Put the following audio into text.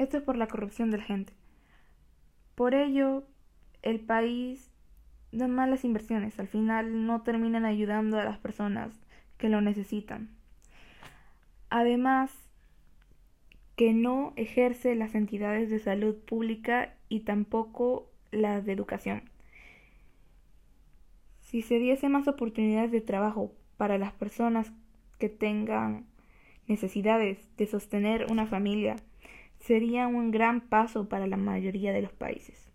Esto es por la corrupción de la gente. Por ello, el país da malas inversiones. Al final no terminan ayudando a las personas que lo necesitan. Además, que no ejerce las entidades de salud pública y tampoco las de educación. Si se diese más oportunidades de trabajo para las personas que tengan necesidades de sostener una familia, sería un gran paso para la mayoría de los países.